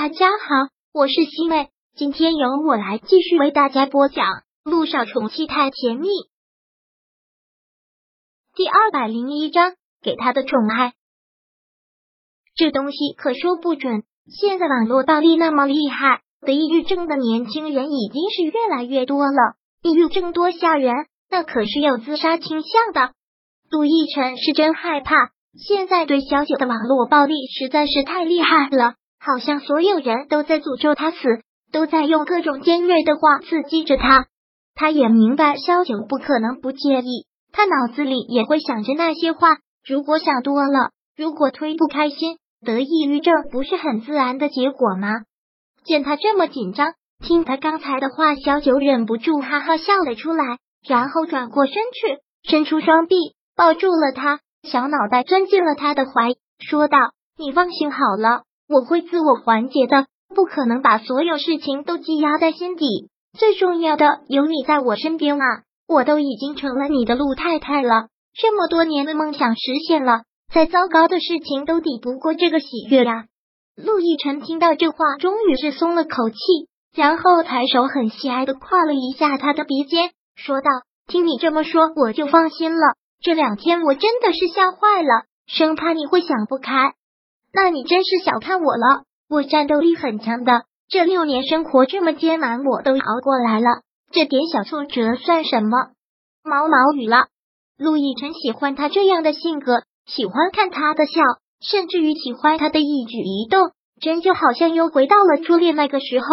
大家好，我是西妹，今天由我来继续为大家播讲《路上宠妻太甜蜜》第二百零一章。给他的宠爱，这东西可说不准。现在网络暴力那么厉害，得抑郁症的年轻人已经是越来越多了。抑郁症多吓人，那可是有自杀倾向的。陆亦辰是真害怕，现在对小九的网络暴力实在是太厉害了。好像所有人都在诅咒他死，都在用各种尖锐的话刺激着他。他也明白萧九不可能不介意，他脑子里也会想着那些话。如果想多了，如果推不开心，得抑郁症不是很自然的结果吗？见他这么紧张，听他刚才的话，小九忍不住哈哈笑了出来，然后转过身去，伸出双臂抱住了他，小脑袋钻进了他的怀，说道：“你放心好了。”我会自我缓解的，不可能把所有事情都积压在心底。最重要的有你在我身边啊！我都已经成了你的陆太太了，这么多年的梦想实现了，再糟糕的事情都抵不过这个喜悦呀！陆亦辰听到这话，终于是松了口气，然后抬手很喜爱的跨了一下他的鼻尖，说道：“听你这么说，我就放心了。这两天我真的是吓坏了，生怕你会想不开。”那你真是小看我了，我战斗力很强的，这六年生活这么艰难，我都熬过来了，这点小挫折算什么？毛毛雨了。陆亦辰喜欢他这样的性格，喜欢看他的笑，甚至于喜欢他的一举一动，真就好像又回到了初恋那个时候，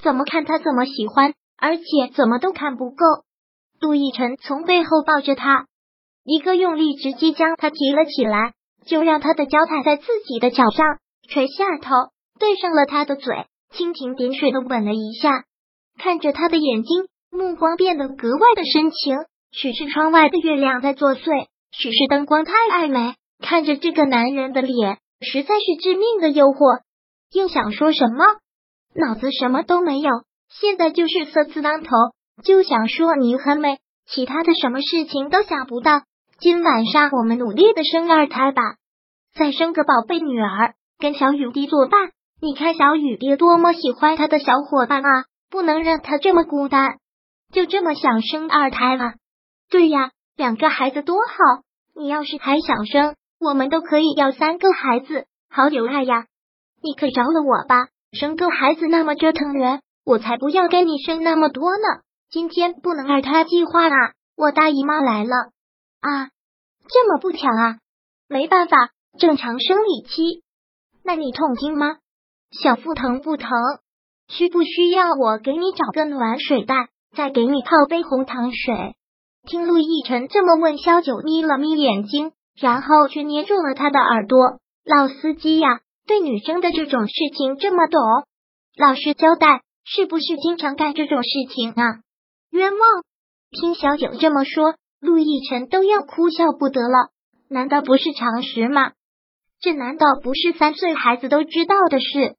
怎么看他怎么喜欢，而且怎么都看不够。陆亦辰从背后抱着他，一个用力，直接将他提了起来。就让他的脚踩在自己的脚上，垂下头，对上了他的嘴，蜻蜓点水的吻了一下，看着他的眼睛，目光变得格外的深情。许是窗外的月亮在作祟，许是灯光太暧昧，看着这个男人的脸，实在是致命的诱惑。又想说什么，脑子什么都没有，现在就是色字当头，就想说你很美，其他的什么事情都想不到。今晚上我们努力的生二胎吧，再生个宝贝女儿跟小雨滴作伴。你看小雨滴多么喜欢他的小伙伴啊，不能让他这么孤单。就这么想生二胎了？对呀，两个孩子多好。你要是还想生，我们都可以要三个孩子，好有爱呀。你可饶了我吧，生个孩子那么折腾人，我才不要跟你生那么多呢。今天不能二胎计划啊，我大姨妈来了。啊，这么不巧啊！没办法，正常生理期。那你痛经吗？小腹疼不疼？需不需要我给你找个暖水袋，再给你泡杯红糖水？听陆亦辰这么问，萧九眯了眯眼睛，然后却捏住了他的耳朵。老司机呀，对女生的这种事情这么懂，老实交代，是不是经常干这种事情啊？冤枉！听小九这么说。陆亦辰都要哭笑不得了，难道不是常识吗？这难道不是三岁孩子都知道的事？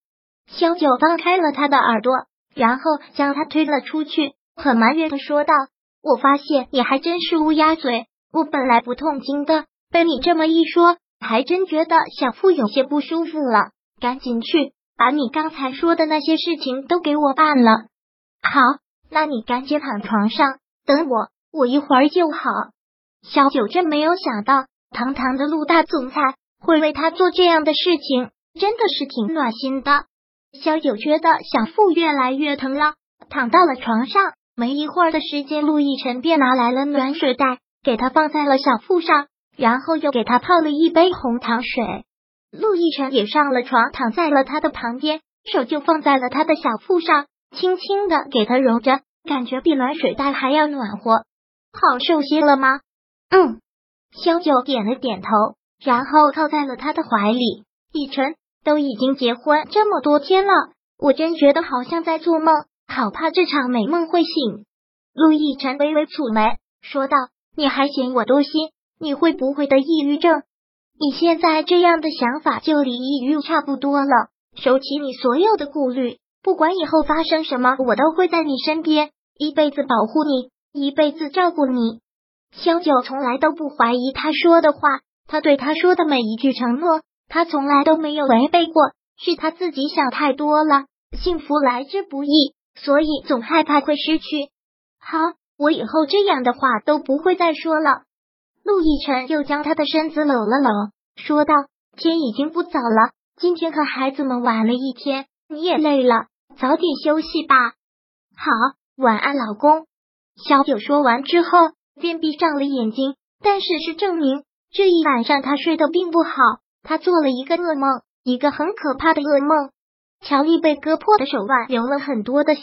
萧九放开了他的耳朵，然后将他推了出去，很埋怨的说道：“我发现你还真是乌鸦嘴，我本来不痛经的，被你这么一说，还真觉得小腹有些不舒服了。赶紧去把你刚才说的那些事情都给我办了。好，那你赶紧躺床上等我。”我一会儿就好。小九真没有想到，堂堂的陆大总裁会为他做这样的事情，真的是挺暖心的。小九觉得小腹越来越疼了，躺到了床上。没一会儿的时间，陆亦辰便拿来了暖水袋，给他放在了小腹上，然后又给他泡了一杯红糖水。陆亦辰也上了床，躺在了他的旁边，手就放在了他的小腹上，轻轻的给他揉着，感觉比暖水袋还要暖和。好受些了吗？嗯，萧九点了点头，然后靠在了他的怀里。以晨都已经结婚这么多天了，我真觉得好像在做梦，好怕这场美梦会醒。陆亦辰微微蹙眉，说道：“你还嫌我多心？你会不会得抑郁症？你现在这样的想法就离抑郁差不多了。收起你所有的顾虑，不管以后发生什么，我都会在你身边，一辈子保护你。”一辈子照顾你，萧九从来都不怀疑他说的话，他对他说的每一句承诺，他从来都没有违背过，是他自己想太多了。幸福来之不易，所以总害怕会失去。好，我以后这样的话都不会再说了。陆亦辰又将他的身子搂了搂，说道：“天已经不早了，今天和孩子们玩了一天，你也累了，早点休息吧。”好，晚安，老公。小九说完之后，便闭上了眼睛。但事实证明，这一晚上他睡得并不好，他做了一个噩梦，一个很可怕的噩梦。乔丽被割破的手腕流了很多的血，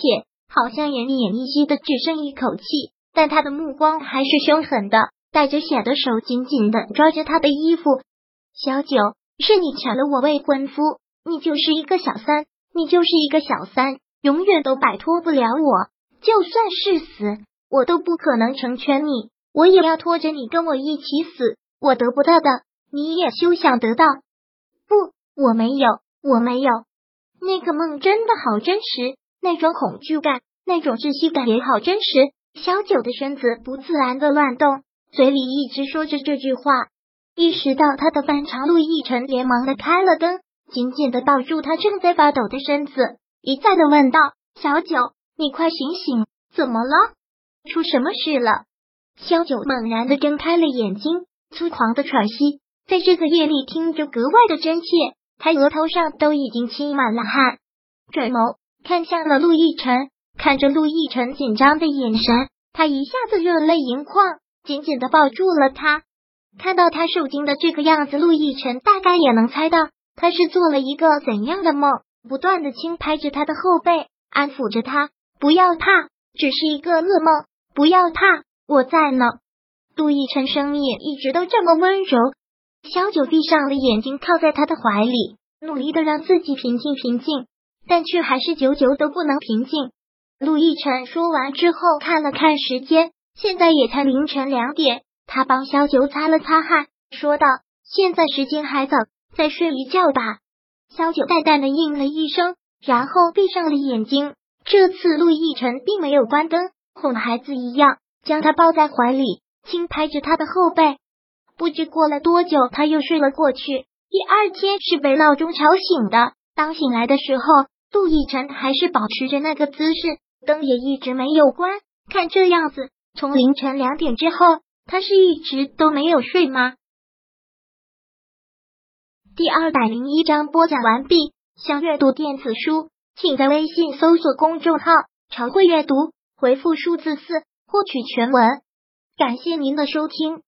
好像奄奄一息的只剩一口气，但他的目光还是凶狠的，带着血的手紧紧的抓着他的衣服。小九，是你抢了我未婚夫，你就是一个小三，你就是一个小三，永远都摆脱不了我。就算是死，我都不可能成全你，我也要拖着你跟我一起死。我得不到的，你也休想得到。不，我没有，我没有。那个梦真的好真实，那种恐惧感，那种窒息感也好真实。小九的身子不自然的乱动，嘴里一直说着这句话。意识到他的反常，陆亦辰连忙的开了灯，紧紧的抱住他正在发抖的身子，一再的问道：“小九，你快醒醒，怎么了？出什么事了？”小九猛然的睁开了眼睛，粗狂的喘息，在这个夜里听着格外的真切。他额头上都已经沁满了汗，转眸看向了陆亦辰，看着陆亦辰紧张的眼神，他一下子热泪盈眶，紧紧的抱住了他。看到他受惊的这个样子，陆亦辰大概也能猜到他是做了一个怎样的梦，不断的轻拍着他的后背，安抚着他，不要怕，只是一个噩梦，不要怕，我在呢。陆亦辰声音一直都这么温柔。小九闭上了眼睛，靠在他的怀里，努力的让自己平静平静，但却还是久久都不能平静。陆亦辰说完之后，看了看时间，现在也才凌晨两点。他帮小九擦了擦汗，说道：“现在时间还早，再睡一觉吧。”小九淡淡的应了一声，然后闭上了眼睛。这次陆亦辰并没有关灯，哄孩子一样将他抱在怀里，轻拍着他的后背。不知过了多久，他又睡了过去。第二天是被闹钟吵醒的。当醒来的时候，陆亦辰还是保持着那个姿势，灯也一直没有关。看这样子，从凌晨两点之后，他是一直都没有睡吗？第二百零一章播讲完毕。想阅读电子书，请在微信搜索公众号“常会阅读”，回复数字四获取全文。感谢您的收听。